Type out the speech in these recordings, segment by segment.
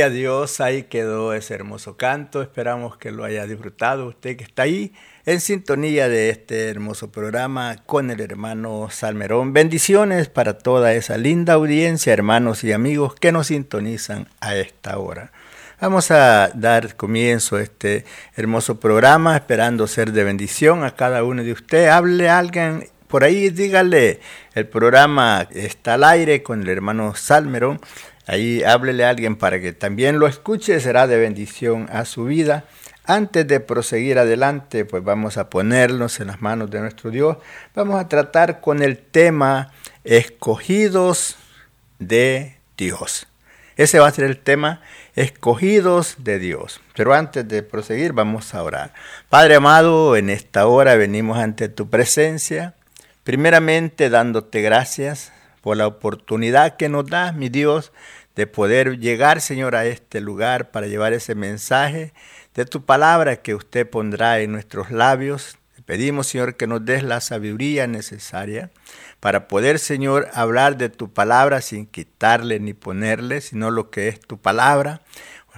Gloria a Dios, ahí quedó ese hermoso canto. Esperamos que lo haya disfrutado usted que está ahí en sintonía de este hermoso programa con el hermano Salmerón. Bendiciones para toda esa linda audiencia, hermanos y amigos que nos sintonizan a esta hora. Vamos a dar comienzo a este hermoso programa, esperando ser de bendición a cada uno de ustedes. Hable a alguien por ahí, dígale, el programa está al aire con el hermano Salmerón. Ahí háblele a alguien para que también lo escuche, será de bendición a su vida. Antes de proseguir adelante, pues vamos a ponernos en las manos de nuestro Dios. Vamos a tratar con el tema escogidos de Dios. Ese va a ser el tema escogidos de Dios. Pero antes de proseguir, vamos a orar. Padre amado, en esta hora venimos ante tu presencia, primeramente dándote gracias por la oportunidad que nos das, mi Dios, de poder llegar, Señor, a este lugar para llevar ese mensaje de tu palabra que usted pondrá en nuestros labios. Pedimos, Señor, que nos des la sabiduría necesaria para poder, Señor, hablar de tu palabra sin quitarle ni ponerle, sino lo que es tu palabra,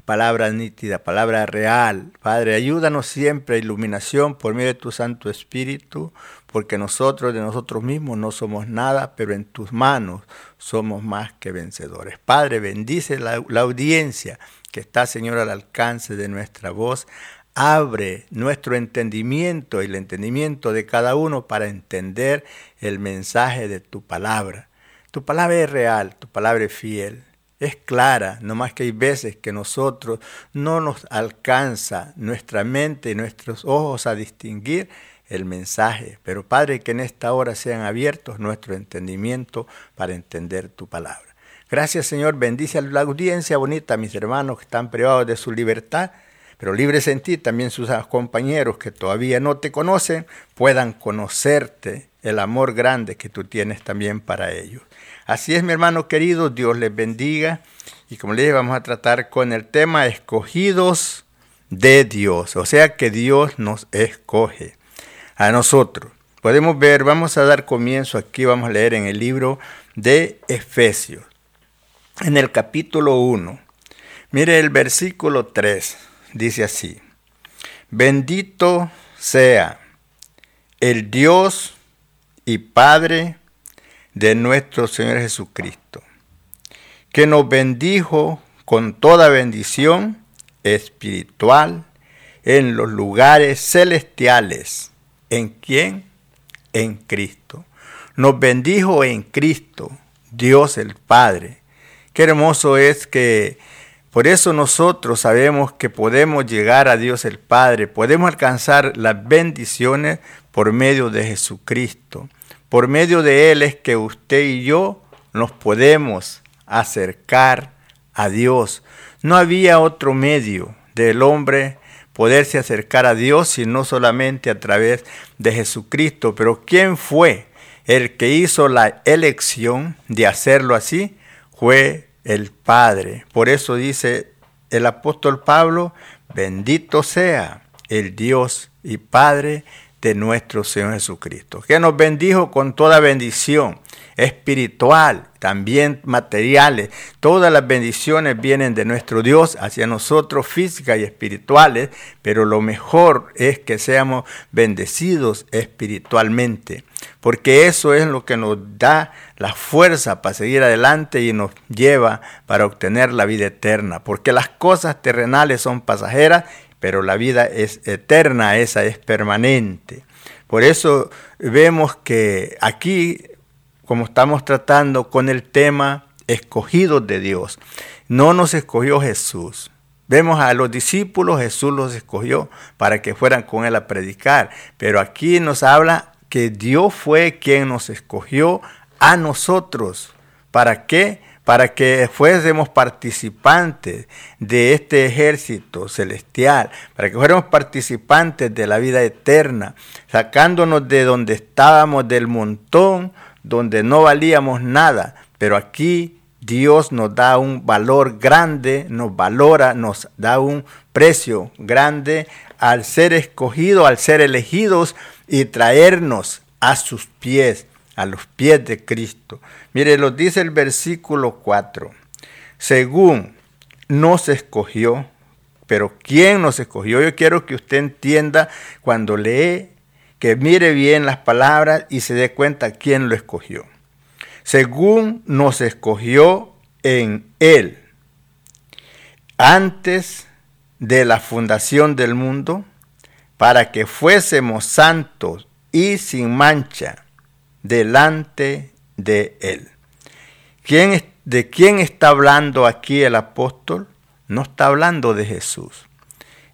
palabra nítida, palabra real. Padre, ayúdanos siempre a iluminación por medio de tu Santo Espíritu, porque nosotros de nosotros mismos no somos nada, pero en tus manos somos más que vencedores. Padre, bendice la, audiencia que está, Señor, al alcance de nuestra voz. Abre nuestro entendimiento y el entendimiento de cada uno para entender el mensaje de tu palabra. Tu palabra es real, tu palabra es fiel, es clara, no más que hay veces que nosotros no nos alcanza nuestra mente y nuestros ojos a distinguir el mensaje. Pero Padre, que en esta hora sean abiertos nuestro entendimiento para entender tu palabra. Gracias Señor, bendice a la audiencia bonita, mis hermanos que están privados de su libertad, pero libres en ti también sus compañeros que todavía no te conocen, puedan conocerte el amor grande que tú tienes también para ellos. Así es, mi hermano querido, Dios les bendiga. Y como les dije, vamos a tratar con el tema escogidos de Dios, o sea que Dios nos escoge a nosotros. Podemos ver, vamos a dar comienzo aquí, vamos a leer en el libro de Efesios, en el capítulo 1. Mire el versículo 3, dice así, bendito sea el Dios y Padre de nuestro Señor Jesucristo, que nos bendijo con toda bendición espiritual en los lugares celestiales. ¿En quién? En Cristo. Nos bendijo en Cristo, Dios el Padre. Qué hermoso es que por eso nosotros sabemos que podemos llegar a Dios el Padre, podemos alcanzar las bendiciones por medio de Jesucristo. Por medio de Él es que usted y yo nos podemos acercar a Dios. No había otro medio del hombre poderse acercar a Dios sino solamente a través de Jesucristo. Pero ¿quién fue el que hizo la elección de hacerlo así? Fue el Padre. Por eso dice el apóstol Pablo, bendito sea el Dios y Padre de nuestro Señor Jesucristo, que nos bendijo con toda bendición espiritual, también materiales. Todas las bendiciones vienen de nuestro Dios hacia nosotros, físicas y espirituales, pero lo mejor es que seamos bendecidos espiritualmente, porque eso es lo que nos da la fuerza para seguir adelante y nos lleva para obtener la vida eterna, porque las cosas terrenales son pasajeras pero la vida es eterna, esa es permanente. Por eso vemos que aquí, como estamos tratando con el tema escogidos de Dios, no nos escogió Jesús. Vemos a los discípulos, Jesús los escogió para que fueran con él a predicar, pero aquí nos habla que Dios fue quien nos escogió a nosotros. ¿Para qué? para que fuésemos participantes de este ejército celestial, para que fuéramos participantes de la vida eterna, sacándonos de donde estábamos del montón, donde no valíamos nada, pero aquí Dios nos da un valor grande, nos valora, nos da un precio grande al ser escogidos, al ser elegidos y traernos a sus pies a los pies de Cristo. Mire, lo dice el versículo 4. Según nos escogió, pero ¿quién nos escogió? Yo quiero que usted entienda cuando lee, que mire bien las palabras y se dé cuenta quién lo escogió. Según nos escogió en Él, antes de la fundación del mundo, para que fuésemos santos y sin mancha delante de él. ¿Quién, ¿De quién está hablando aquí el apóstol? No está hablando de Jesús.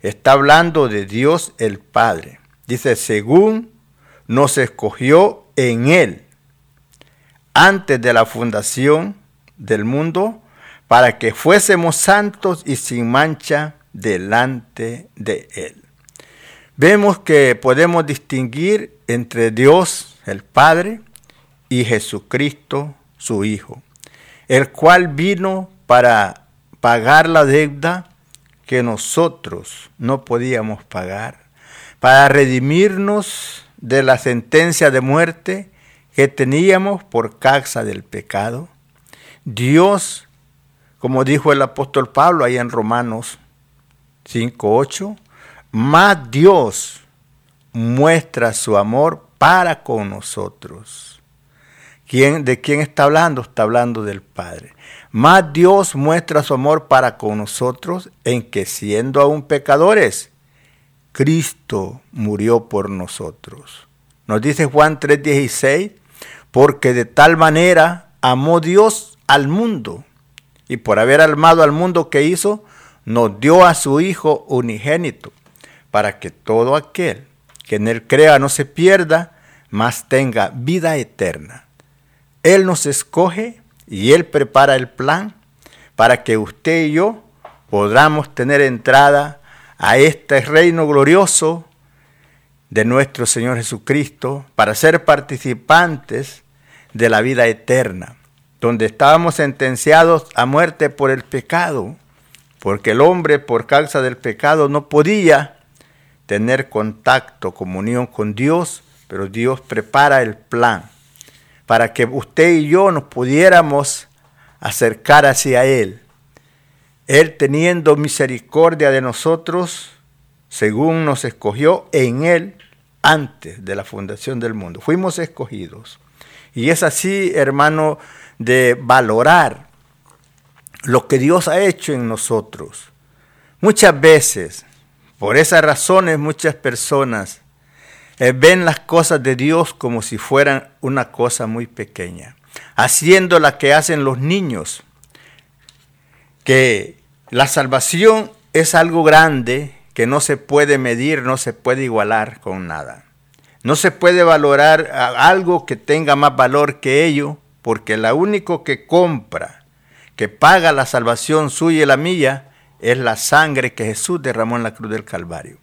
Está hablando de Dios el Padre. Dice, según nos escogió en Él antes de la fundación del mundo, para que fuésemos santos y sin mancha delante de Él. Vemos que podemos distinguir entre Dios el Padre, y Jesucristo, su Hijo, el cual vino para pagar la deuda que nosotros no podíamos pagar, para redimirnos de la sentencia de muerte que teníamos por causa del pecado. Dios, como dijo el apóstol Pablo ahí en Romanos 5.8, más Dios muestra su amor para con nosotros. ¿Quién, ¿De quién está hablando? Está hablando del Padre. Más Dios muestra su amor para con nosotros en que siendo aún pecadores, Cristo murió por nosotros. Nos dice Juan 3:16, porque de tal manera amó Dios al mundo, y por haber amado al mundo que hizo, nos dio a su Hijo unigénito, para que todo aquel que en Él crea no se pierda, mas tenga vida eterna. Él nos escoge y Él prepara el plan para que usted y yo podamos tener entrada a este reino glorioso de nuestro Señor Jesucristo, para ser participantes de la vida eterna, donde estábamos sentenciados a muerte por el pecado, porque el hombre por causa del pecado no podía tener contacto, comunión con Dios, pero Dios prepara el plan para que usted y yo nos pudiéramos acercar hacia Él. Él teniendo misericordia de nosotros, según nos escogió en Él antes de la fundación del mundo. Fuimos escogidos. Y es así, hermano, de valorar lo que Dios ha hecho en nosotros. Muchas veces, por esas razones, muchas personas eh, ven las cosas de Dios como si fueran una cosa muy pequeña, haciendo la que hacen los niños, que la salvación es algo grande que no se puede medir, no se puede igualar con nada. No se puede valorar algo que tenga más valor que ello, porque la único que compra, que paga la salvación suya y la mía, es la sangre que Jesús derramó en la cruz del Calvario.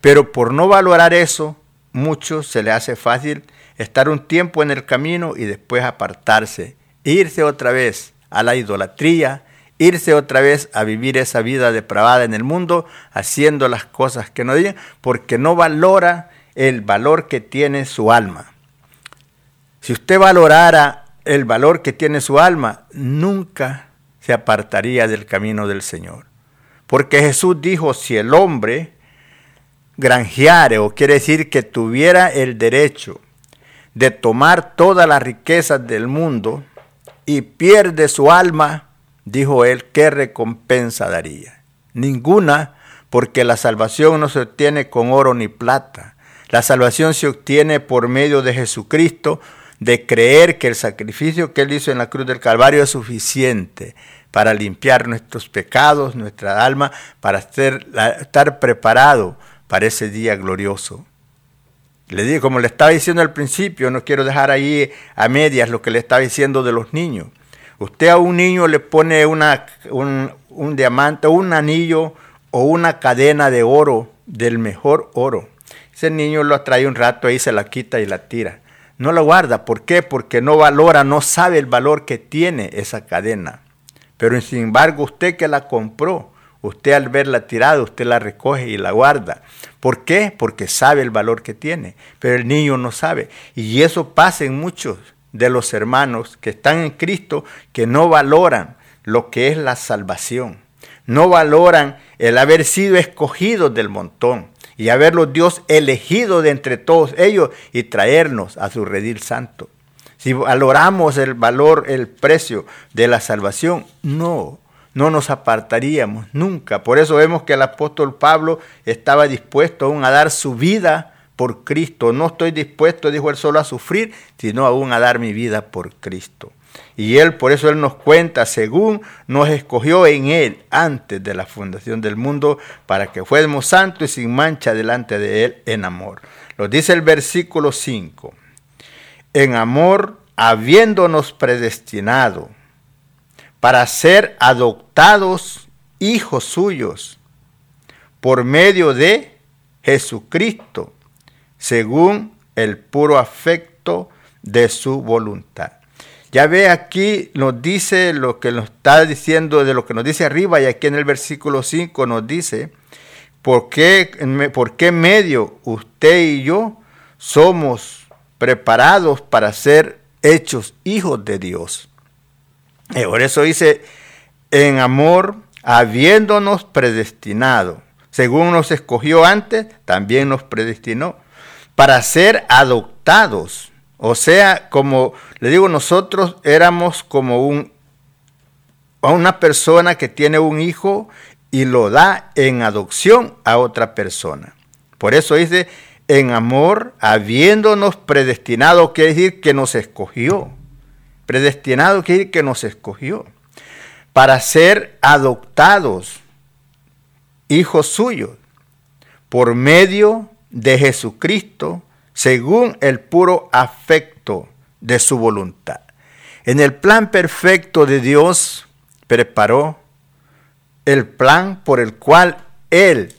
Pero por no valorar eso, muchos se le hace fácil estar un tiempo en el camino y después apartarse, irse otra vez a la idolatría, irse otra vez a vivir esa vida depravada en el mundo, haciendo las cosas que no digan, porque no valora el valor que tiene su alma. Si usted valorara el valor que tiene su alma, nunca se apartaría del camino del Señor. Porque Jesús dijo, si el hombre granjeare, o quiere decir que tuviera el derecho de tomar todas las riquezas del mundo y pierde su alma, dijo él, ¿qué recompensa daría? Ninguna, porque la salvación no se obtiene con oro ni plata. La salvación se obtiene por medio de Jesucristo, de creer que el sacrificio que él hizo en la cruz del Calvario es suficiente para limpiar nuestros pecados, nuestra alma, para estar preparado para ese día glorioso. Le digo, como le estaba diciendo al principio, no quiero dejar ahí a medias lo que le estaba diciendo de los niños. Usted a un niño le pone una, un, diamante, un anillo o una cadena de oro, del mejor oro. Ese niño lo atrae un rato, ahí se la quita y la tira. No la guarda. ¿Por qué? Porque no valora, no sabe el valor que tiene esa cadena. Pero sin embargo, usted que la compró, Usted al verla tirada, usted la recoge y la guarda. ¿Por qué? Porque sabe el valor que tiene, pero el niño no sabe. Y eso pasa en muchos de los hermanos que están en Cristo que no valoran lo que es la salvación. No valoran el haber sido escogidos del montón y haberlos Dios elegido de entre todos ellos y traernos a su redil santo. Si valoramos el valor, el precio de la salvación, no, no nos apartaríamos nunca. Por eso vemos que el apóstol Pablo estaba dispuesto aún a dar su vida por Cristo. No estoy dispuesto, dijo él, solo a sufrir, sino aún a dar mi vida por Cristo. Y él, por eso él nos cuenta, según nos escogió en él antes de la fundación del mundo, para que fuéramos santos y sin mancha delante de él en amor. Lo dice el versículo 5. En amor, habiéndonos predestinado para ser adoptados hijos suyos por medio de Jesucristo, según el puro afecto de su voluntad. Ya ve aquí nos dice lo que nos está diciendo de lo que nos dice arriba y aquí en el versículo 5 nos dice, ¿por qué, por qué medio usted y yo somos preparados para ser hechos hijos de Dios? Eh, por eso dice, en amor, habiéndonos predestinado, según nos escogió antes, también nos predestinó, para ser adoptados. O sea, como le digo, nosotros éramos como un, una persona que tiene un hijo y lo da en adopción a otra persona. Por eso dice, en amor, habiéndonos predestinado, quiere decir que nos escogió. Predestinado quiere decir que nos escogió para ser adoptados hijos suyos por medio de Jesucristo según el puro afecto de su voluntad. En el plan perfecto de Dios preparó el plan por el cual Él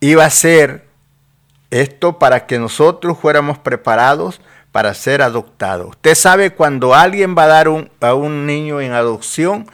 iba a ser esto para que nosotros fuéramos preparados para ser adoptado. Usted sabe cuando alguien va a dar a un niño en adopción,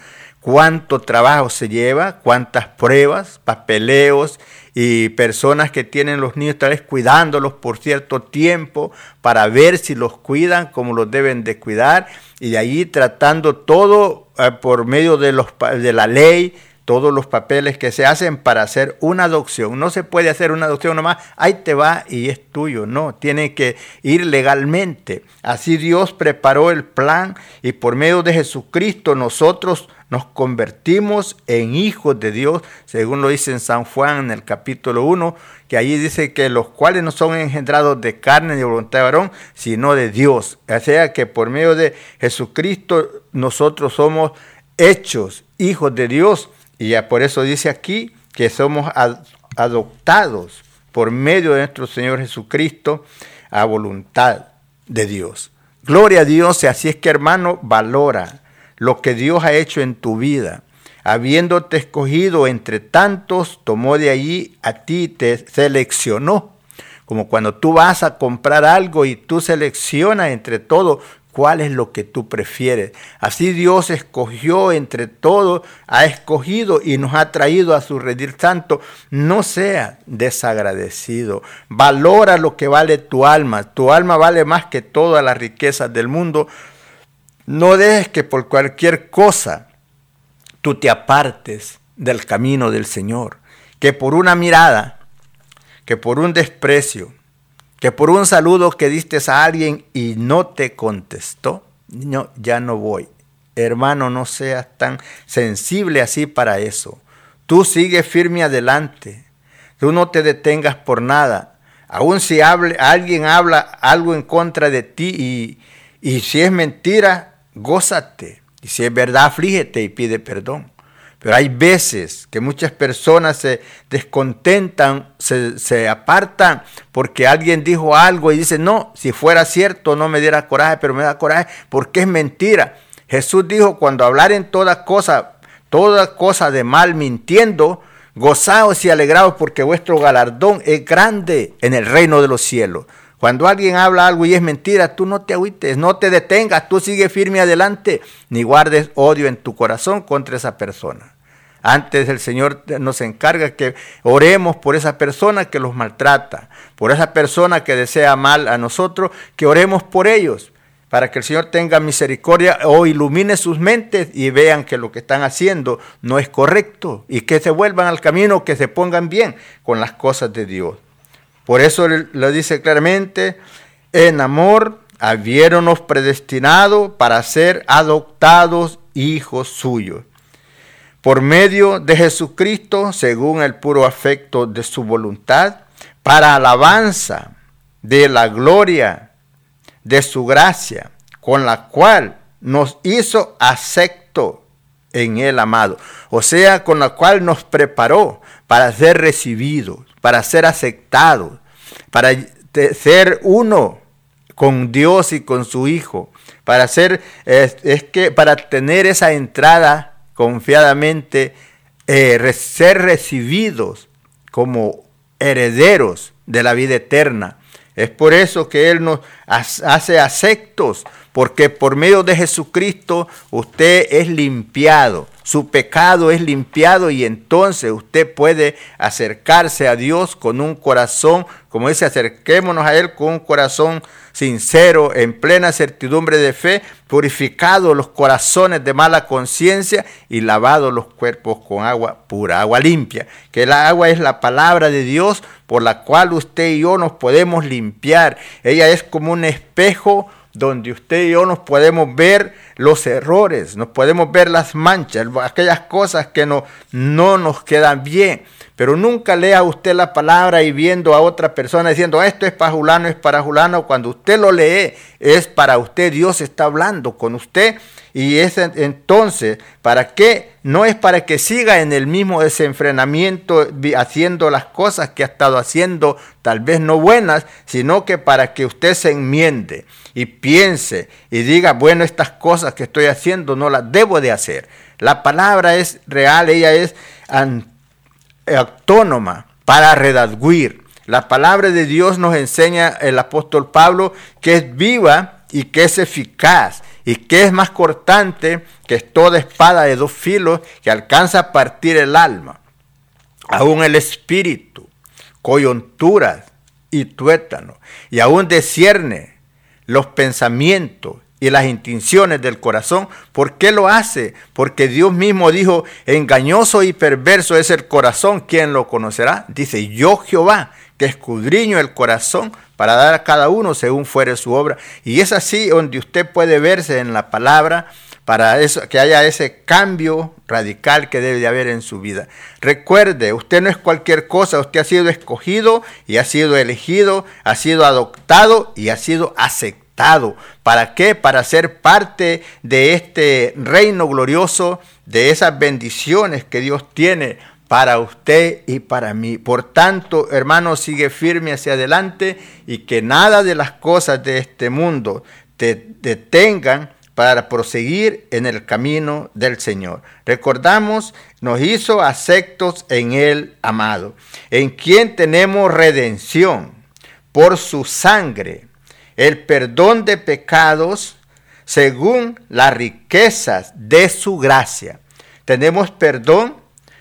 cuánto trabajo se lleva, cuántas pruebas, papeleos y personas que tienen los niños tal vez cuidándolos por cierto tiempo para ver si los cuidan como los deben de cuidar y de ahí tratando todo eh, por medio de, los, de la ley todos los papeles que se hacen para hacer una adopción. No se puede hacer una adopción nomás, ahí te va y es tuyo. No, tiene que ir legalmente. Así Dios preparó el plan y por medio de Jesucristo nosotros nos convertimos en hijos de Dios, según lo dice en San Juan en el capítulo 1, que allí dice que los cuales no son engendrados de carne ni voluntad de varón, sino de Dios. O sea que por medio de Jesucristo nosotros somos hechos hijos de Dios. Y ya por eso dice aquí que somos adoptados por medio de nuestro Señor Jesucristo a voluntad de Dios. Gloria a Dios, y así es que hermano, valora lo que Dios ha hecho en tu vida. Habiéndote escogido entre tantos, tomó de allí a ti, te seleccionó. Como cuando tú vas a comprar algo y tú seleccionas entre todo cuál es lo que tú prefieres. Así Dios escogió entre todo, ha escogido y nos ha traído a su redir santo. No sea desagradecido. Valora lo que vale tu alma. Tu alma vale más que todas las riquezas del mundo. No dejes que por cualquier cosa tú te apartes del camino del Señor. Que por una mirada, que por un desprecio, que por un saludo que diste a alguien y no te contestó, no, ya no voy. Hermano, no seas tan sensible así para eso. Tú sigue firme adelante. Tú no te detengas por nada. Aun si hable, alguien habla algo en contra de ti y, y si es mentira, gózate. Y si es verdad, aflígete y pide perdón. Pero hay veces que muchas personas se descontentan, se, apartan porque alguien dijo algo y dice, no, si fuera cierto no me diera coraje, pero me da coraje porque es mentira. Jesús dijo, cuando hablaren toda cosa, toda cosa de mal mintiendo, gozaos y alegraos porque vuestro galardón es grande en el reino de los cielos. Cuando alguien habla algo y es mentira, tú no te agüites, no te detengas, tú sigue firme adelante, ni guardes odio en tu corazón contra esa persona. Antes el Señor nos encarga que oremos por esa persona que los maltrata, por esa persona que desea mal a nosotros, que oremos por ellos, para que el Señor tenga misericordia o ilumine sus mentes y vean que lo que están haciendo no es correcto y que se vuelvan al camino, que se pongan bien con las cosas de Dios. Por eso lo dice claramente, en amor habiéronos predestinado para ser adoptados hijos suyos por medio de Jesucristo, según el puro afecto de su voluntad, para alabanza de la gloria de su gracia, con la cual nos hizo acepto en el amado, o sea, con la cual nos preparó para ser recibidos, para ser aceptados, para ser uno con Dios y con su Hijo, para ser, es, es que para tener esa entrada confiadamente eh, ser recibidos como herederos de la vida eterna. Es por eso que Él nos hace aceptos, porque por medio de Jesucristo usted es limpiado, su pecado es limpiado y entonces usted puede acercarse a Dios con un corazón, como dice, acerquémonos a Él con un corazón sincero, en plena certidumbre de fe, purificado los corazones de mala conciencia y lavado los cuerpos con agua pura, agua limpia. Que el agua es la palabra de Dios por la cual usted y yo nos podemos limpiar. Ella es como un espejo donde usted y yo nos podemos ver los errores, nos podemos ver las manchas, aquellas cosas que no, no nos quedan bien. Pero nunca lea usted la palabra y viendo a otra persona diciendo esto es para Julano, es para Julano. Cuando usted lo lee, es para usted. Dios está hablando con usted. Y es entonces, ¿para qué? No es para que siga en el mismo desenfrenamiento haciendo las cosas que ha estado haciendo, tal vez no buenas, sino que para que usted se enmiende y piense y diga, bueno, estas cosas que estoy haciendo no las debo de hacer. La palabra es real, ella es autónoma para redaguir. La palabra de Dios nos enseña el apóstol Pablo que es viva y que es eficaz y que es más cortante que toda espada de dos filos que alcanza a partir el alma, aún el espíritu, coyunturas y tuétano, y aún descierne los pensamientos y las intenciones del corazón. ¿Por qué lo hace? Porque Dios mismo dijo, engañoso y perverso es el corazón, ¿quién lo conocerá? Dice, yo Jehová, que escudriño el corazón para dar a cada uno según fuere su obra. Y es así donde usted puede verse en la palabra para eso, que haya ese cambio radical que debe de haber en su vida. Recuerde, usted no es cualquier cosa, usted ha sido escogido y ha sido elegido, ha sido adoptado y ha sido aceptado. ¿Para qué? Para ser parte de este reino glorioso, de esas bendiciones que Dios tiene para usted y para mí. Por tanto, hermano, sigue firme hacia adelante y que nada de las cosas de este mundo te detengan para proseguir en el camino del Señor. Recordamos, nos hizo aceptos en el amado, en quien tenemos redención por su sangre, el perdón de pecados según las riquezas de su gracia. Tenemos perdón,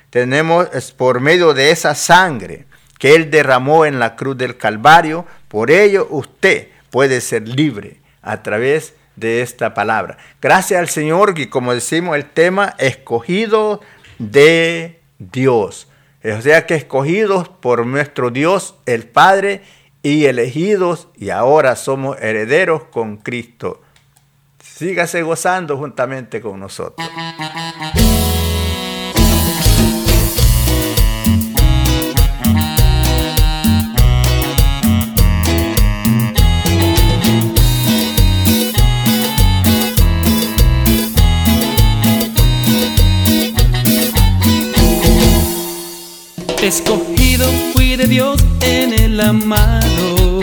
tenemos por medio de esa sangre que Él derramó en la cruz del Calvario. Por ello usted puede ser libre a través de esta palabra. Gracias al Señor y como decimos el tema, escogido de Dios. O sea que escogidos por nuestro Dios el Padre y elegidos y ahora somos herederos con Cristo. Sígase gozando juntamente con nosotros. Escogido fui de Dios en el amado,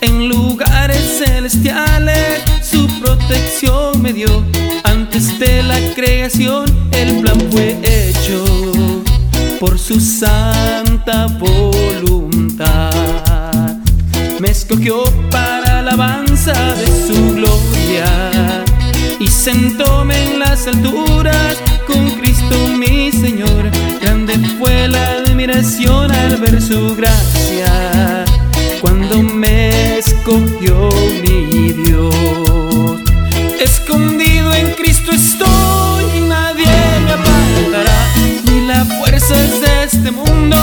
en lugares celestiales su protección me dio. Antes de la creación el plan fue hecho por su santa voluntad. Me escogió para alabanza de su gloria y sentóme en las alturas con Cristo mi Señor. Admiración al ver su gracia cuando me escogió mi Dios. Escondido en Cristo estoy y nadie me apartará, ni las fuerzas de este mundo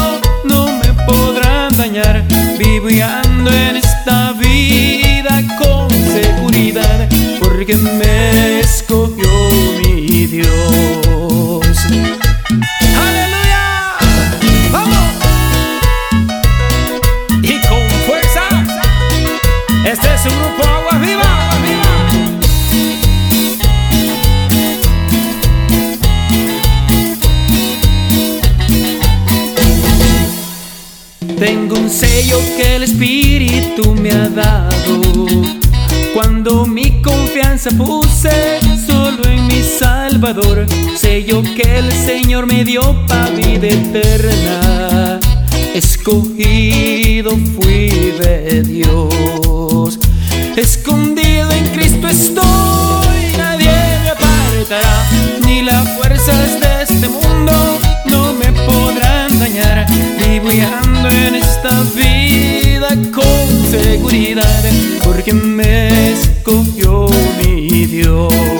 no me podrán dañar. Vivo en esta vida con seguridad porque me escogió mi Dios. Confianza puse solo en mi Salvador, sello que el Señor me dio para vida eterna. Escogido fui de Dios, escondido en Cristo estoy, nadie me apartará, ni las fuerzas de este mundo no me podrán dañar. Vivo ando en esta vida con seguridad, porque me escogió Dios.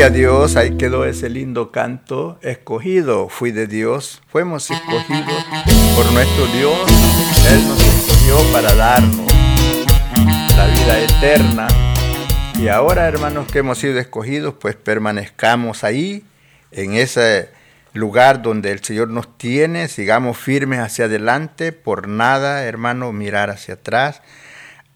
Gloria Dios, ahí quedó ese lindo canto. Escogido fui de Dios, fuimos escogidos por nuestro Dios. Él nos escogió para darnos la vida eterna Y ahora, hermanos, que hemos sido escogidos, pues permanezcamos ahí, en ese lugar donde el Señor nos tiene, sigamos firmes hacia adelante, por nada, hermano, mirar hacia atrás.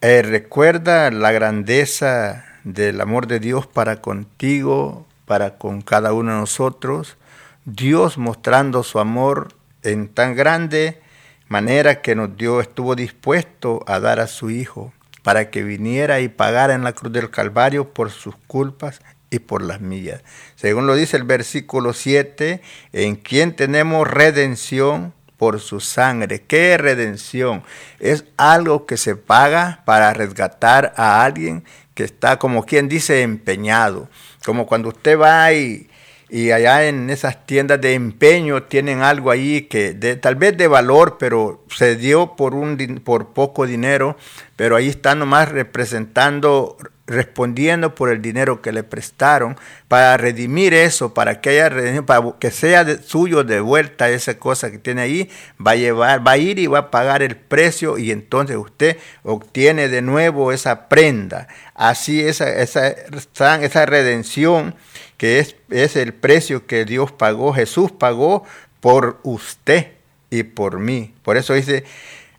Eh, recuerda la grandeza del amor de Dios para contigo, para con cada uno de nosotros. Dios mostrando su amor en tan grande manera que nos dio, estuvo dispuesto a dar a su Hijo para que viniera y pagara en la cruz del Calvario por sus culpas y por las mías. Según lo dice el versículo 7, en quien tenemos redención por su sangre. ¿Qué redención? Es algo que se paga para resgatar a alguien que está, como quien dice, empeñado. Como cuando usted va y, y allá en esas tiendas de empeño tienen algo ahí que de, tal vez de valor, pero se dio por, un, por poco dinero, pero ahí está nomás representando, respondiendo por el dinero que le prestaron para redimir eso, para que haya para que sea suyo de vuelta esa cosa que tiene ahí, va a llevar, va a ir y va a pagar el precio y entonces usted obtiene de nuevo esa prenda. Así esa, esa, esa redención que es, es el precio que Dios pagó, Jesús pagó por usted y por mí. Por eso dice,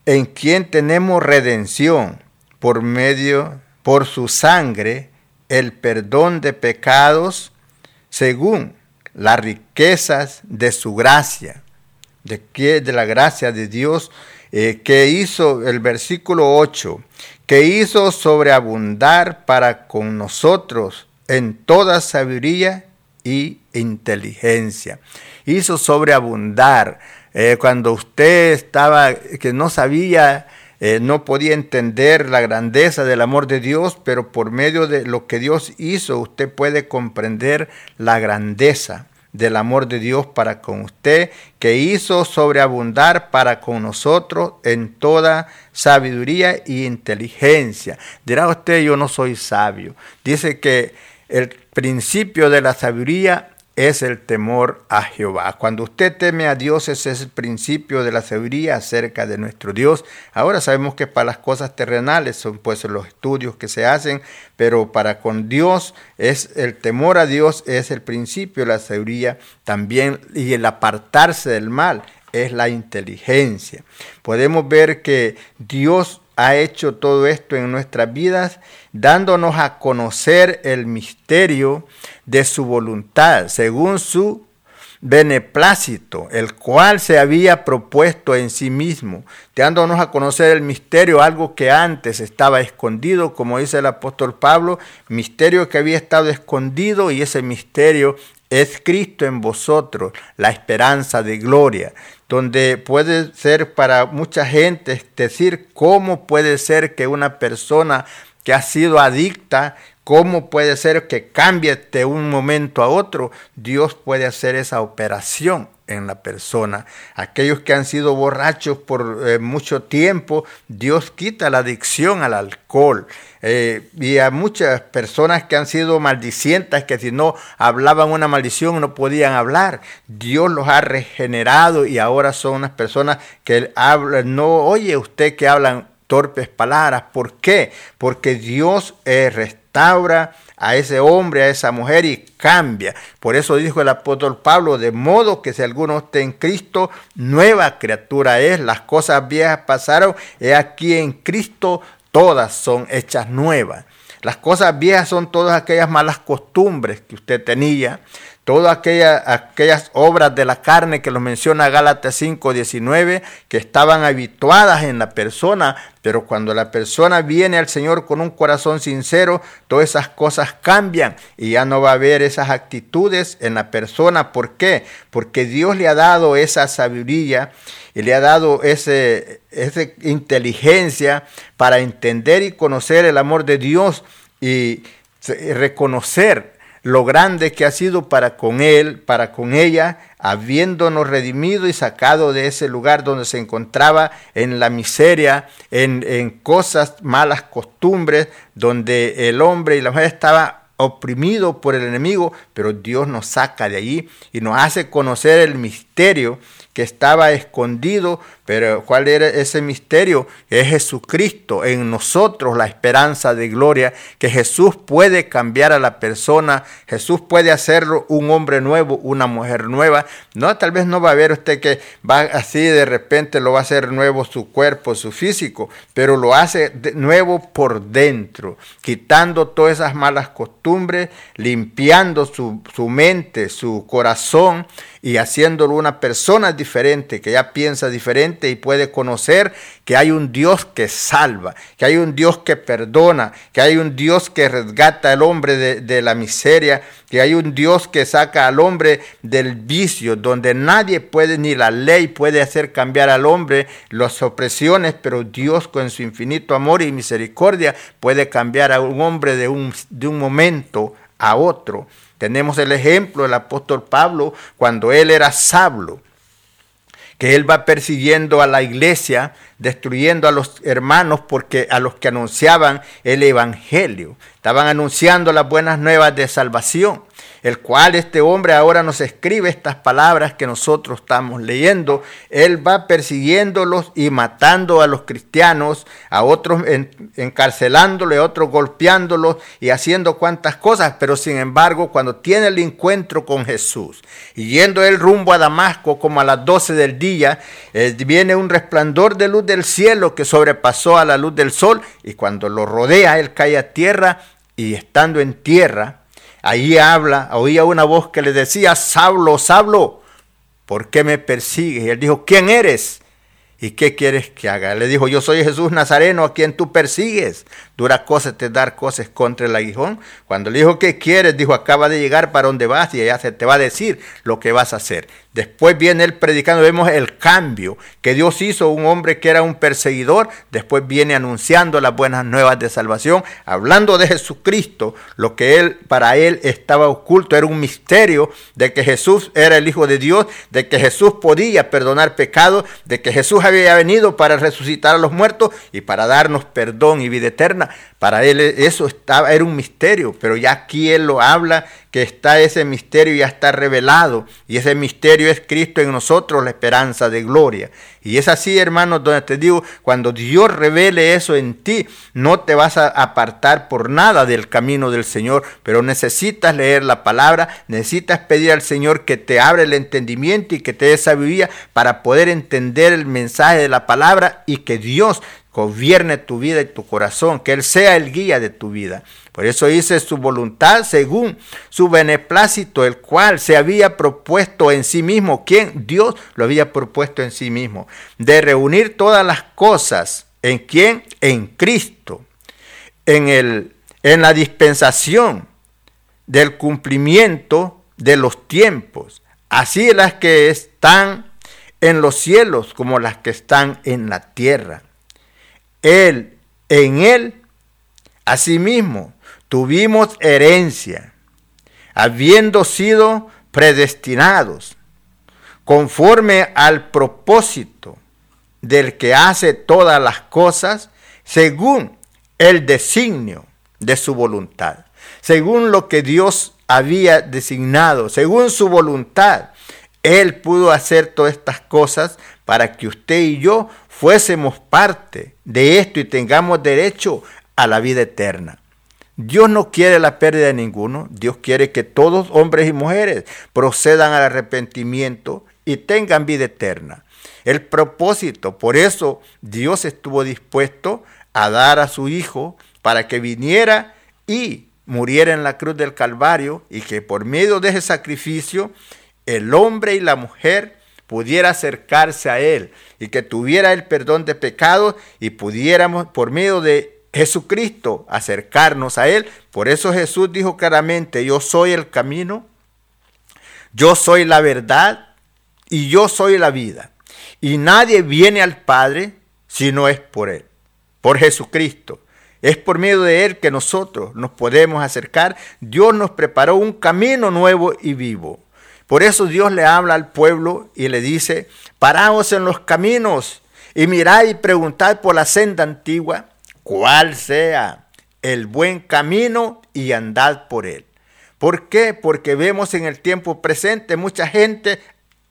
en quien tenemos redención por medio, por su sangre, el perdón de pecados, según las riquezas de su gracia, de, que, de la gracia de Dios eh, que hizo el versículo 8, que hizo sobreabundar para con nosotros en toda sabiduría y inteligencia. Hizo sobreabundar. Eh, cuando usted estaba, que no sabía, eh, no podía entender la grandeza del amor de Dios, pero por medio de lo que Dios hizo, usted puede comprender la grandeza del amor de Dios para con usted, que hizo sobreabundar para con nosotros en toda sabiduría y inteligencia. Dirá usted, yo no soy sabio. Dice que el principio de la sabiduría es el temor a Jehová. Cuando usted teme a Dios, ese es el principio de la sabiduría acerca de nuestro Dios. Ahora sabemos que para las cosas terrenales son pues los estudios que se hacen, pero para con Dios es el temor a Dios es el principio de la sabiduría también y el apartarse del mal es la inteligencia. Podemos ver que Dios ha hecho todo esto en nuestras vidas, dándonos a conocer el misterio de su voluntad, según su beneplácito, el cual se había propuesto en sí mismo, dándonos a conocer el misterio, algo que antes estaba escondido, como dice el apóstol Pablo, misterio que había estado escondido y ese misterio es Cristo en vosotros, la esperanza de gloria, donde puede ser para mucha gente decir cómo puede ser que una persona que ha sido adicta, cómo puede ser que cambie de un momento a otro. Dios puede hacer esa operación en la persona. Aquellos que han sido borrachos por eh, mucho tiempo, Dios quita la adicción al alcohol. Eh, y a muchas personas que han sido maldicientas, que si no hablaban una maldición no podían hablar, Dios los ha regenerado y ahora son unas personas que hablan, no oye usted que hablan torpes palabras. ¿Por qué? Porque Dios eh, restaura a ese hombre, a esa mujer y cambia. Por eso dijo el apóstol Pablo, de modo que si alguno está en Cristo, nueva criatura es. Las cosas viejas pasaron, y aquí en Cristo todas son hechas nuevas. Las cosas viejas son todas aquellas malas costumbres que usted tenía, todas aquellas, aquellas obras de la carne que lo menciona Gálatas 5:19, que estaban habituadas en la persona, pero cuando la persona viene al Señor con un corazón sincero, todas esas cosas cambian y ya no va a haber esas actitudes en la persona. ¿Por qué? Porque Dios le ha dado esa sabiduría y le ha dado ese, esa inteligencia para entender y conocer el amor de Dios y reconocer lo grande que ha sido para con él, para con ella, habiéndonos redimido y sacado de ese lugar donde se encontraba en la miseria, en, en cosas, malas costumbres, donde el hombre y la mujer estaba oprimido por el enemigo, pero Dios nos saca de allí y nos hace conocer el misterio que estaba escondido, pero ¿cuál era ese misterio? Es Jesucristo en nosotros, la esperanza de gloria, que Jesús puede cambiar a la persona, Jesús puede hacerlo un hombre nuevo, una mujer nueva. No, tal vez no va a ver usted que va así de repente lo va a hacer nuevo su cuerpo, su físico, pero lo hace de nuevo por dentro, quitando todas esas malas costumbres, limpiando su, su mente, su corazón y haciéndolo una persona diferente, que ya piensa diferente y puede conocer que hay un Dios que salva, que hay un Dios que perdona, que hay un Dios que resgata al hombre de, de la miseria, que hay un Dios que saca al hombre del vicio, donde nadie puede, ni la ley puede hacer cambiar al hombre las opresiones, pero Dios con su infinito amor y misericordia puede cambiar a un hombre de un, de un momento a otro. Tenemos el ejemplo del apóstol Pablo cuando él era sablo, que él va persiguiendo a la iglesia, destruyendo a los hermanos porque a los que anunciaban el evangelio, estaban anunciando las buenas nuevas de salvación el cual este hombre ahora nos escribe estas palabras que nosotros estamos leyendo. Él va persiguiéndolos y matando a los cristianos, a otros encarcelándolos, a otros golpeándolos y haciendo cuantas cosas, pero sin embargo cuando tiene el encuentro con Jesús y yendo él rumbo a Damasco como a las 12 del día, eh, viene un resplandor de luz del cielo que sobrepasó a la luz del sol y cuando lo rodea él cae a tierra y estando en tierra, Ahí habla, oía una voz que le decía, Saulo, Saulo, ¿por qué me persigues? Y él dijo, ¿quién eres? ¿Y qué quieres que haga? Le dijo, yo soy Jesús Nazareno a quien tú persigues. Dura cosa te dar cosas contra el aguijón. Cuando le dijo, ¿qué quieres? Dijo, acaba de llegar para donde vas y allá se te va a decir lo que vas a hacer. Después viene él predicando, vemos el cambio que Dios hizo, un hombre que era un perseguidor, después viene anunciando las buenas nuevas de salvación, hablando de Jesucristo, lo que él para él estaba oculto, era un misterio de que Jesús era el Hijo de Dios, de que Jesús podía perdonar pecados, de que Jesús había venido para resucitar a los muertos y para darnos perdón y vida eterna. Para él eso estaba, era un misterio, pero ya aquí él lo habla, que está ese misterio ya está revelado, y ese misterio es Cristo en nosotros, la esperanza de gloria. Y es así, hermanos, donde te digo, cuando Dios revele eso en ti, no te vas a apartar por nada del camino del Señor, pero necesitas leer la palabra, necesitas pedir al Señor que te abra el entendimiento y que te dé sabiduría para poder entender el mensaje de la palabra y que Dios gobierne tu vida y tu corazón, que Él sea el guía de tu vida. Por eso hice su voluntad según su beneplácito, el cual se había propuesto en sí mismo. ¿Quién? Dios lo había propuesto en sí mismo. De reunir todas las cosas. ¿En quién? En Cristo. En, el, en la dispensación del cumplimiento de los tiempos. Así las que están en los cielos como las que están en la tierra. Él, en Él, asimismo, tuvimos herencia, habiendo sido predestinados, conforme al propósito del que hace todas las cosas, según el designio de su voluntad, según lo que Dios había designado, según su voluntad. Él pudo hacer todas estas cosas para que usted y yo fuésemos parte de esto y tengamos derecho a la vida eterna. Dios no quiere la pérdida de ninguno, Dios quiere que todos, hombres y mujeres, procedan al arrepentimiento y tengan vida eterna. El propósito, por eso Dios estuvo dispuesto a dar a su Hijo para que viniera y muriera en la cruz del Calvario y que por medio de ese sacrificio el hombre y la mujer pudiera acercarse a Él y que tuviera el perdón de pecados y pudiéramos por medio de Jesucristo acercarnos a Él. Por eso Jesús dijo claramente, yo soy el camino, yo soy la verdad y yo soy la vida. Y nadie viene al Padre si no es por Él, por Jesucristo. Es por medio de Él que nosotros nos podemos acercar. Dios nos preparó un camino nuevo y vivo. Por eso Dios le habla al pueblo y le dice, paraos en los caminos y mirad y preguntad por la senda antigua, cuál sea el buen camino y andad por él. ¿Por qué? Porque vemos en el tiempo presente mucha gente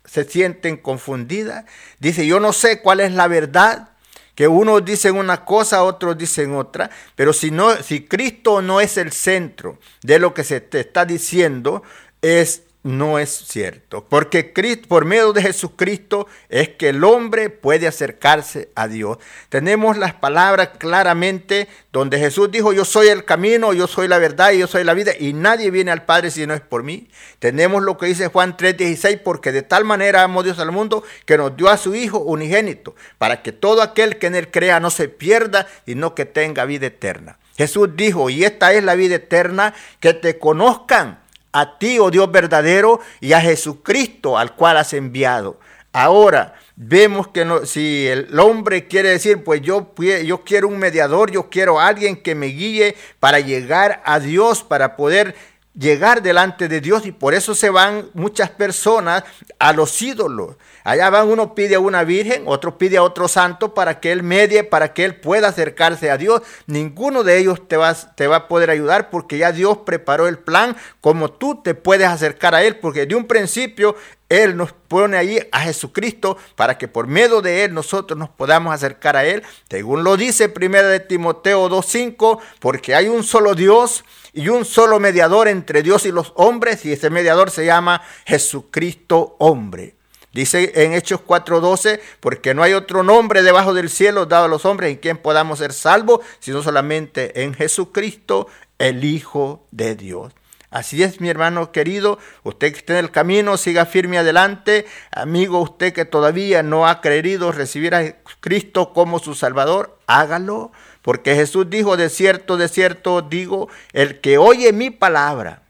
se sienten confundidas. Dice, yo no sé cuál es la verdad, que unos dicen una cosa, otros dicen otra, pero si no si Cristo no es el centro de lo que se está diciendo, es no es cierto, porque por medio de Jesucristo es que el hombre puede acercarse a Dios. Tenemos las palabras claramente donde Jesús dijo, yo soy el camino, yo soy la verdad y yo soy la vida, y nadie viene al Padre si no es por mí. Tenemos lo que dice Juan 3:16, porque de tal manera amó Dios al mundo que nos dio a su Hijo unigénito, para que todo aquel que en él crea no se pierda, sino que tenga vida eterna. Jesús dijo, y esta es la vida eterna, que te conozcan a ti, oh Dios verdadero, y a Jesucristo al cual has enviado. Ahora vemos que si el hombre quiere decir, pues yo, yo quiero un mediador, yo quiero alguien que me guíe para llegar a Dios, para poder llegar delante de Dios y por eso se van muchas personas a los ídolos. Allá van, uno pide a una virgen, otro pide a otro santo para que él medie, para que él pueda acercarse a Dios. Ninguno de ellos te va, te va a poder ayudar porque ya Dios preparó el plan como tú te puedes acercar a Él, porque de un principio Él nos pone ahí a Jesucristo para que por medio de Él nosotros nos podamos acercar a Él, según lo dice 1 de Timoteo 2.5, porque hay un solo Dios y un solo mediador entre Dios y los hombres, y ese mediador se llama Jesucristo hombre. Dice en Hechos 4:12, porque no hay otro nombre debajo del cielo dado a los hombres en quien podamos ser salvos, sino solamente en Jesucristo, el Hijo de Dios. Así es, mi hermano querido, usted que esté en el camino, siga firme adelante. Amigo, usted que todavía no ha creído recibir a Cristo como su Salvador, hágalo. Porque Jesús dijo, de cierto, de cierto digo, el que oye mi palabra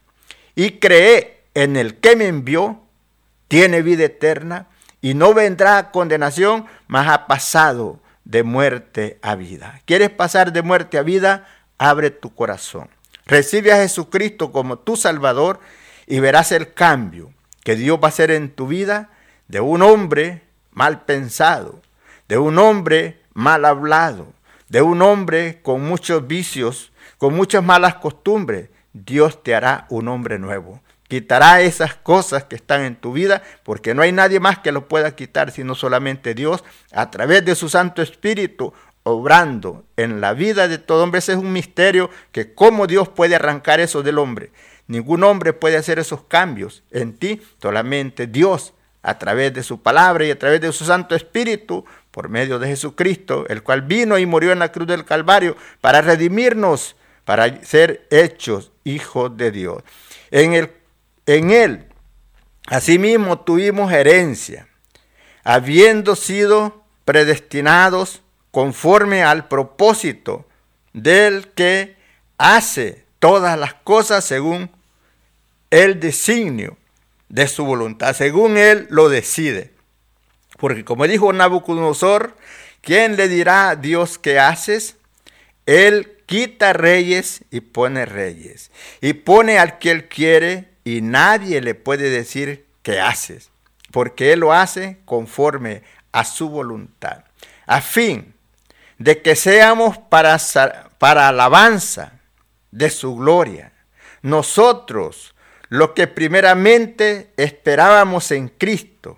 y cree en el que me envió, tiene vida eterna y no vendrá a condenación, mas ha pasado de muerte a vida. ¿Quieres pasar de muerte a vida? Abre tu corazón. Recibe a Jesucristo como tu Salvador y verás el cambio que Dios va a hacer en tu vida de un hombre mal pensado, de un hombre mal hablado, de un hombre con muchos vicios, con muchas malas costumbres, Dios te hará un hombre nuevo. Quitará esas cosas que están en tu vida, porque no hay nadie más que lo pueda quitar, sino solamente Dios, a través de su Santo Espíritu, obrando en la vida de todo hombre. Ese es un misterio que cómo Dios puede arrancar eso del hombre. Ningún hombre puede hacer esos cambios en ti, solamente Dios, a través de su palabra y a través de su Santo Espíritu, por medio de Jesucristo, el cual vino y murió en la cruz del Calvario para redimirnos, para ser hechos hijos de Dios. En, Él, asimismo, tuvimos herencia, habiendo sido predestinados conforme al propósito del que hace todas las cosas según el designio de su voluntad, según Él lo decide. Porque como dijo Nabucodonosor, ¿quién le dirá a Dios qué haces? Él quita reyes y pone reyes. Y pone al que él quiere y nadie le puede decir qué haces. Porque Él lo hace conforme a su voluntad. A fin de que seamos para, para alabanza de su gloria. Nosotros, lo que primeramente esperábamos en Cristo,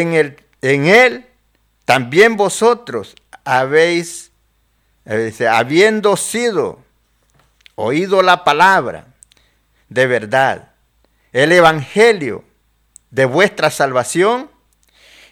en, el, en Él también vosotros habéis, eh, habiendo sido oído la palabra de verdad, el Evangelio de vuestra salvación,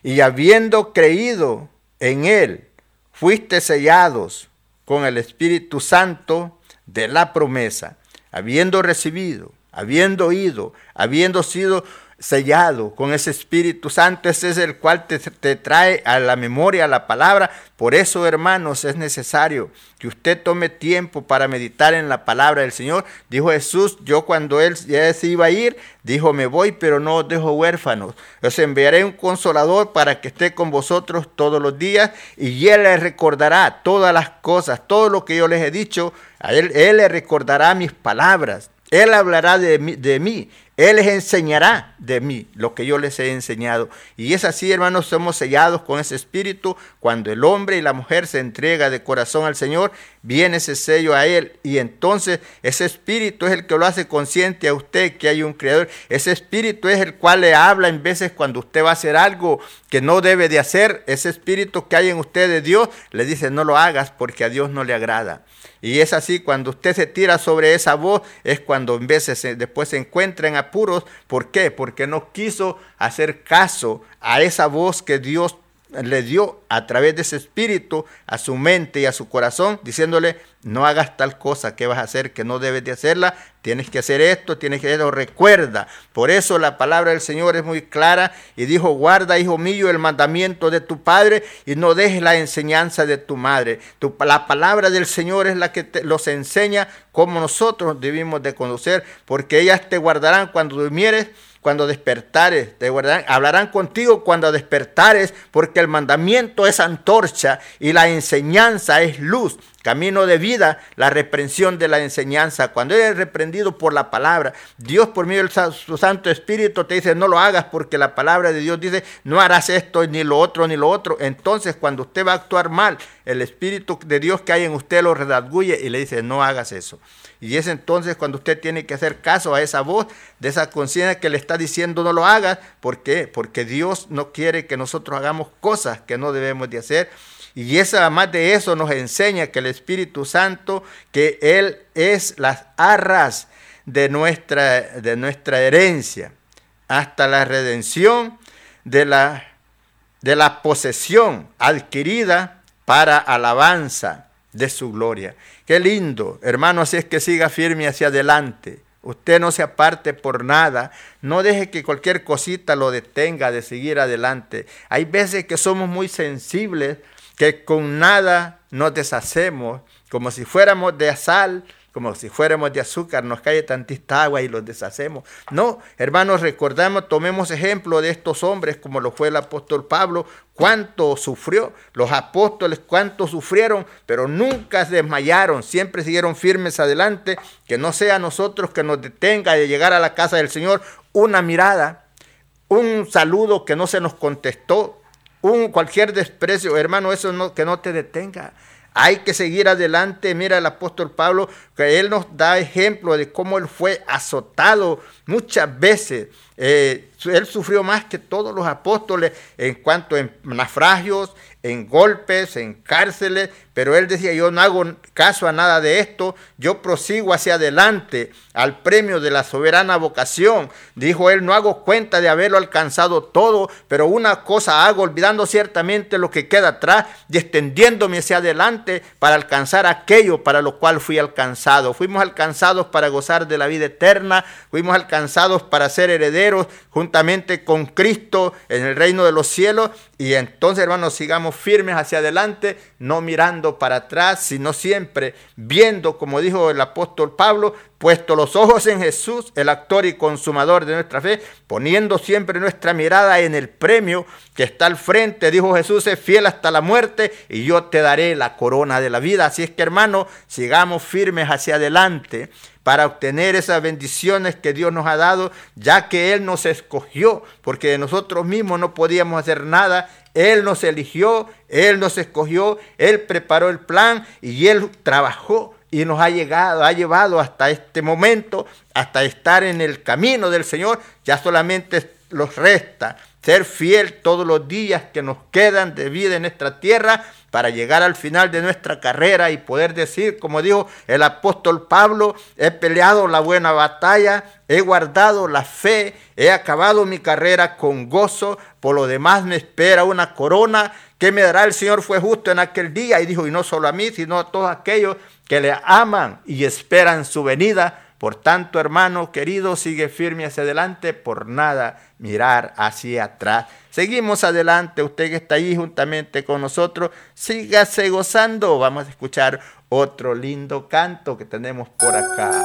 y habiendo creído en Él, fuiste sellados con el Espíritu Santo de la promesa, habiendo recibido, habiendo oído, habiendo sido sellado con ese Espíritu Santo, ese es el cual te, te, trae a la memoria la palabra. Por eso, hermanos, es necesario que usted tome tiempo para meditar en la palabra del Señor. Dijo Jesús, yo cuando él ya se iba a ir, dijo, me voy, pero no os dejo huérfanos. Os enviaré un consolador para que esté con vosotros todos los días y él les recordará todas las cosas, todo lo que yo les he dicho. A él, él le recordará mis palabras. Él hablará de mí, de mí Él les enseñará de mí lo que yo les he enseñado. Y es así, hermanos, somos sellados con ese espíritu. Cuando el hombre y la mujer se entrega de corazón al Señor, viene ese sello a Él. Y entonces ese espíritu es el que lo hace consciente a usted que hay un Creador. Ese espíritu es el cual le habla en veces cuando usted va a hacer algo que no debe de hacer. Ese espíritu que hay en usted de Dios le dice no lo hagas porque a Dios no le agrada. Y es así, cuando usted se tira sobre esa voz, es cuando en veces después se encuentra en apuros. ¿Por qué? Porque no quiso hacer caso a esa voz que Dios le dio a través de ese espíritu a su mente y a su corazón, diciéndole, no hagas tal cosa que vas a hacer, que no debes de hacerla, tienes que hacer esto, tienes que hacerlo, recuerda. Por eso la palabra del Señor es muy clara y dijo, guarda, hijo mío, el mandamiento de tu padre y no dejes la enseñanza de tu madre. la palabra del Señor es la que los enseña como nosotros debimos de conocer, porque ellas te guardarán cuando durmieres cuando despertares, te guardarán, hablarán contigo cuando despertares, porque el mandamiento es antorcha y la enseñanza es luz, camino de vida, la reprensión de la enseñanza. Cuando eres reprendido por la palabra, Dios por medio de su Santo Espíritu te dice, no lo hagas porque la palabra de Dios dice, no harás esto, ni lo otro, ni lo otro. Entonces, cuando usted va a actuar mal, el Espíritu de Dios que hay en usted lo redarguye y le dice, no hagas eso. Y es entonces cuando usted tiene que hacer caso a esa voz, de esa conciencia que le está diciendo no lo hagas. ¿Por qué? Porque Dios no quiere que nosotros hagamos cosas que no debemos de hacer. Y esa, además de eso nos enseña que el Espíritu Santo, que Él es las arras de nuestra, de nuestra herencia, hasta la redención de la, de la posesión adquirida para alabanza de su gloria. Qué lindo, hermano, así es que siga firme hacia adelante. Usted no se aparte por nada. No deje que cualquier cosita lo detenga de seguir adelante. Hay veces que somos muy sensibles, que con nada nos deshacemos, como si fuéramos de sal como si fuéramos de azúcar, nos cae tantita agua y los deshacemos. No, hermanos, recordamos, tomemos ejemplo de estos hombres, como lo fue el apóstol Pablo, cuánto sufrió, los apóstoles cuánto sufrieron, pero nunca se desmayaron, siempre siguieron firmes adelante, que no sea nosotros que nos detenga de llegar a la casa del Señor una mirada, un saludo que no se nos contestó, un cualquier desprecio, hermano, eso no, que no te detenga. Hay que seguir adelante. Mira el apóstol Pablo, que él nos da ejemplo de cómo él fue azotado muchas veces. Eh, él sufrió más que todos los apóstoles en cuanto a naufragios, en golpes, en cárceles, pero él decía, yo no hago caso a nada de esto, yo prosigo hacia adelante al premio de la soberana vocación. Dijo él, no hago cuenta de haberlo alcanzado todo, pero una cosa hago, olvidando ciertamente lo que queda atrás y extendiéndome hacia adelante para alcanzar aquello para lo cual fui alcanzado. Fuimos alcanzados para gozar de la vida eterna, fuimos alcanzados para ser herederos con Cristo en el reino de los cielos y entonces, hermanos, sigamos firmes hacia adelante, no mirando para atrás, sino siempre viendo, como dijo el apóstol Pablo, puesto los ojos en Jesús, el actor y consumador de nuestra fe, poniendo siempre nuestra mirada en el premio que está al frente. Dijo Jesús, es fiel hasta la muerte y yo te daré la corona de la vida. Así es que, hermanos, sigamos firmes hacia adelante para obtener esas bendiciones que Dios nos ha dado, ya que Él nos escogió, porque de nosotros mismos no podíamos hacer nada. Él nos eligió, Él nos escogió, Él preparó el plan y Él trabajó y nos ha llegado, ha llevado hasta este momento, hasta estar en el camino del Señor. Ya solamente nos resta ser fiel todos los días que nos quedan de vida en esta tierra para llegar al final de nuestra carrera y poder decir, como dijo el apóstol Pablo, he peleado la buena batalla, he guardado la fe, he acabado mi carrera con gozo, por lo demás me espera una corona que me dará el Señor fue justo en aquel día y dijo, y no solo a mí, sino a todos aquellos que le aman y esperan su venida. Por tanto, hermano querido, sigue firme hacia adelante, por nada mirar hacia atrás. Seguimos adelante, usted que está ahí juntamente con nosotros, sígase gozando. Vamos a escuchar otro lindo canto que tenemos por acá.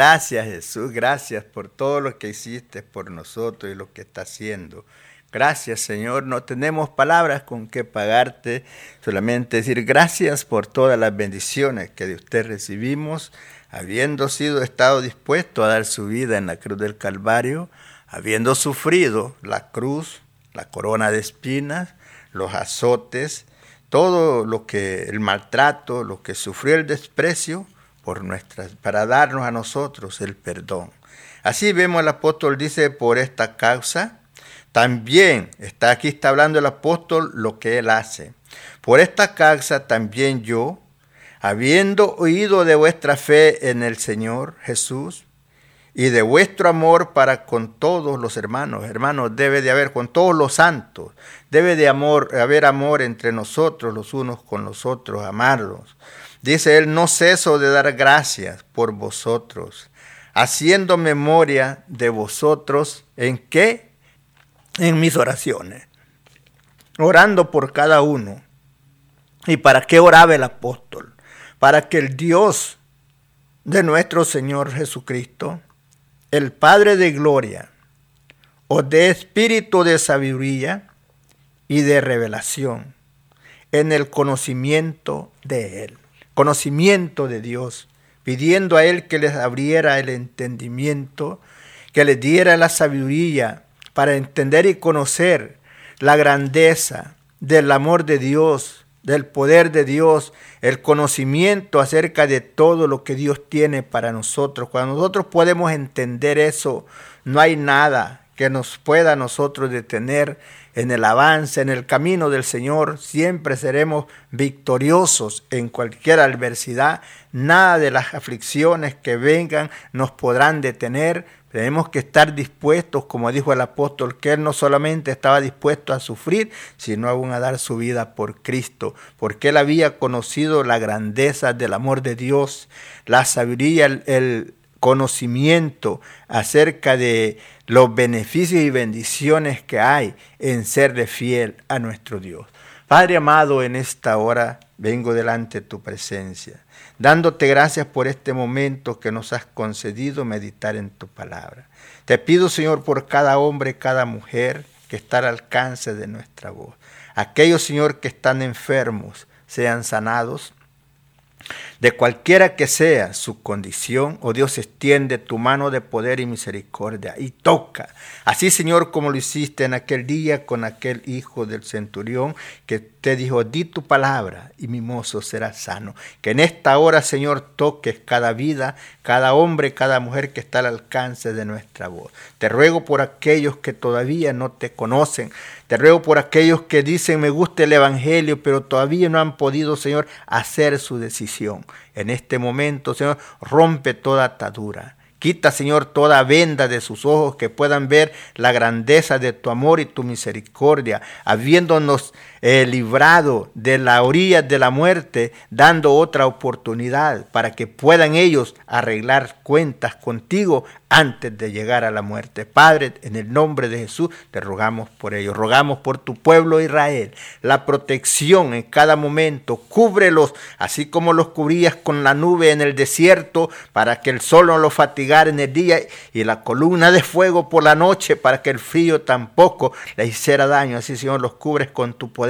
Gracias Jesús, gracias por todo lo que hiciste por nosotros y lo que está haciendo. Gracias Señor, no tenemos palabras con que pagarte, solamente decir gracias por todas las bendiciones que de usted recibimos, habiendo sido estado dispuesto a dar su vida en la cruz del Calvario, habiendo sufrido la cruz, la corona de espinas, los azotes, todo lo que el maltrato, lo que sufrió el desprecio por nuestras para darnos a nosotros el perdón. Así vemos el apóstol dice por esta causa también está aquí, está hablando el apóstol lo que él hace. Por esta causa también yo, habiendo oído de vuestra fe en el Señor Jesús y de vuestro amor para con todos los hermanos, hermanos, debe de haber con todos los santos, debe de amor, haber amor entre nosotros los unos con los otros, amarlos. Dice él, no ceso de dar gracias por vosotros, haciendo memoria de vosotros en qué en mis oraciones, orando por cada uno. ¿Y para qué oraba el apóstol? Para que el Dios de nuestro Señor Jesucristo, el Padre de gloria, os dé espíritu de sabiduría y de revelación en el conocimiento de Él, conocimiento de Dios, pidiendo a Él que les abriera el entendimiento, que les diera la sabiduría para entender y conocer la grandeza del amor de Dios, del poder de Dios, el conocimiento acerca de todo lo que Dios tiene para nosotros. Cuando nosotros podemos entender eso, no hay nada que nos pueda a nosotros detener en el avance, en el camino del Señor. Siempre seremos victoriosos en cualquier adversidad. Nada de las aflicciones que vengan nos podrán detener. Tenemos que estar dispuestos, como dijo el apóstol, que él no solamente estaba dispuesto a sufrir, sino aún a dar su vida por Cristo, porque él había conocido la grandeza del amor de Dios, la sabiduría, el, el conocimiento acerca de los beneficios y bendiciones que hay en serle fiel a nuestro Dios. Padre amado, en esta hora vengo delante de tu presencia, dándote gracias por este momento que nos has concedido meditar en tu palabra. Te pido, Señor, por cada hombre, cada mujer que está al alcance de nuestra voz. Aquellos, Señor, que están enfermos, sean sanados de cualquiera que sea su condición, oh Dios, extiende tu mano de poder y misericordia y toca. Así, Señor, como lo hiciste en aquel día con aquel hijo del centurión que te dijo, di tu palabra y mi mozo será sano. Que en esta hora, Señor, toques cada vida, cada hombre, cada mujer que está al alcance de nuestra voz. Te ruego por aquellos que todavía no te conocen. Te ruego por aquellos que dicen me gusta el Evangelio, pero todavía no han podido, Señor, hacer su decisión. En este momento, Señor, rompe toda atadura. Quita, Señor, toda venda de sus ojos que puedan ver la grandeza de tu amor y tu misericordia, habiéndonos eh, librado de la orilla de la muerte, dando otra oportunidad para que puedan ellos arreglar cuentas contigo antes de llegar a la muerte. Padre, en el nombre de Jesús te rogamos por ellos, rogamos por tu pueblo Israel, la protección en cada momento, cúbrelos así como los cubrías con la nube en el desierto para que el sol no los fatigara en el día y la columna de fuego por la noche para que el frío tampoco le hiciera daño. Así Señor los cubres con tu poder,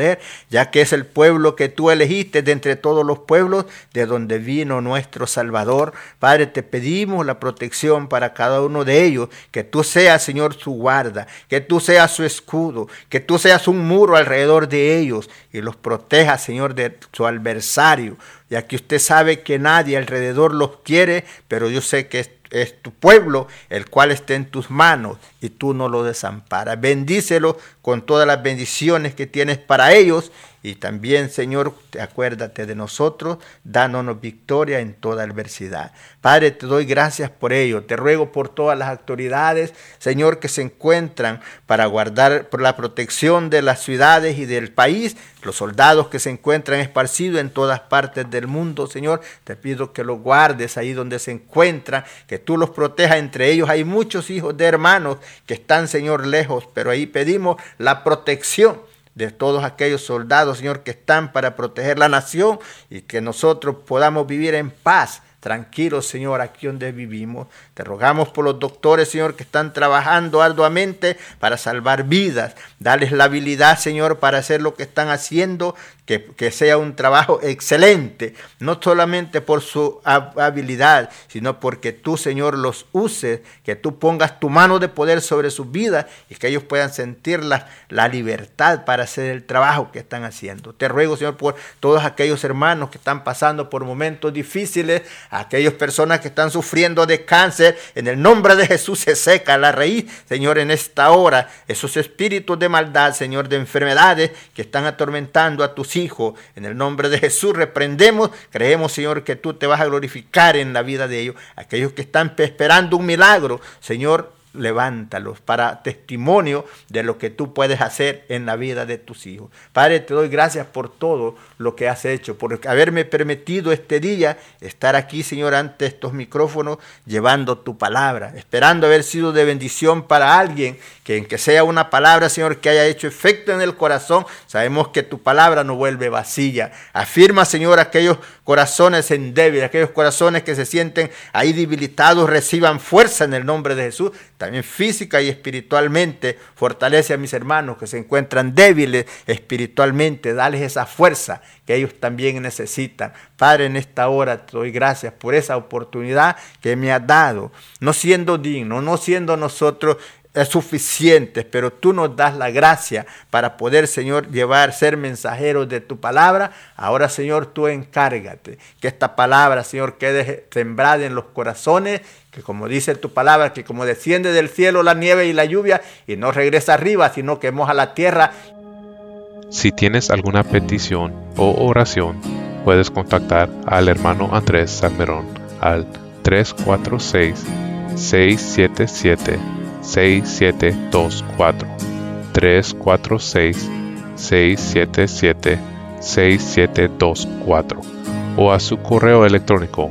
ya que es el pueblo que tú elegiste de entre todos los pueblos de donde vino nuestro Salvador. Padre, te pedimos la protección para cada uno de ellos, que tú seas, Señor, su guarda, que tú seas su escudo, que tú seas un muro alrededor de ellos y los protejas, Señor, de su adversario, ya que usted sabe que nadie alrededor los quiere, pero yo sé que es, tu pueblo el cual está en tus manos y tú no lo desamparas. Bendícelo con todas las bendiciones que tienes para ellos y también, Señor, acuérdate de nosotros, dándonos victoria en toda adversidad. Padre, te doy gracias por ello. Te ruego por todas las autoridades, Señor, que se encuentran para guardar por la protección de las ciudades y del país, los soldados que se encuentran esparcidos en todas partes del mundo, Señor. Te pido que los guardes ahí donde se encuentran, que tú los protejas. Entre ellos hay muchos hijos de hermanos que están, Señor, lejos, pero ahí pedimos la protección de todos aquellos soldados, Señor, que están para proteger la nación y que nosotros podamos vivir en paz tranquilos, Señor, aquí donde vivimos. Te rogamos por los doctores, Señor, que están trabajando arduamente para salvar vidas. Dales la habilidad, Señor, para hacer lo que están haciendo que, sea un trabajo excelente, no solamente por su habilidad, sino porque tú, Señor, los uses, que tú pongas tu mano de poder sobre sus vidas y que ellos puedan sentir la, la libertad para hacer el trabajo que están haciendo. Te ruego, Señor, por todos aquellos hermanos que están pasando por momentos difíciles, aquellas personas que están sufriendo de cáncer, en el nombre de Jesús se seca la raíz, Señor, en esta hora, esos espíritus de maldad, Señor, de enfermedades que están atormentando a tus hijos Hijo. En el nombre de Jesús reprendemos, creemos, Señor, que tú te vas a glorificar en la vida de ellos. Aquellos que están esperando un milagro, Señor, levántalos para testimonio de lo que tú puedes hacer en la vida de tus hijos. Padre, te doy gracias por todo lo que has hecho, por haberme permitido este día estar aquí, Señor, ante estos micrófonos, llevando tu palabra, esperando haber sido de bendición para alguien, que en que sea una palabra, Señor, que haya hecho efecto en el corazón, sabemos que tu palabra no vuelve vacía. Afirma, Señor, aquellos corazones en débil, aquellos corazones que se sienten ahí debilitados, reciban fuerza en el nombre de Jesús también física y espiritualmente. Fortalece a mis hermanos que se encuentran débiles espiritualmente. Dales esa fuerza que ellos también necesitan. Padre, en esta hora te doy gracias por esa oportunidad que me has dado. No siendo digno, no siendo nosotros es suficiente, pero tú nos das la gracia para poder, Señor, llevar, ser mensajeros de tu palabra. Ahora, Señor, tú encárgate que esta palabra, Señor, quede sembrada en los corazones, que como dice tu palabra, que como desciende del cielo la nieve y la lluvia y no regresa arriba, sino que moja la tierra. Si tienes alguna petición o oración, puedes contactar al hermano Andrés Salmerón al 346 677 6724 346 677 6724 o a su correo electrónico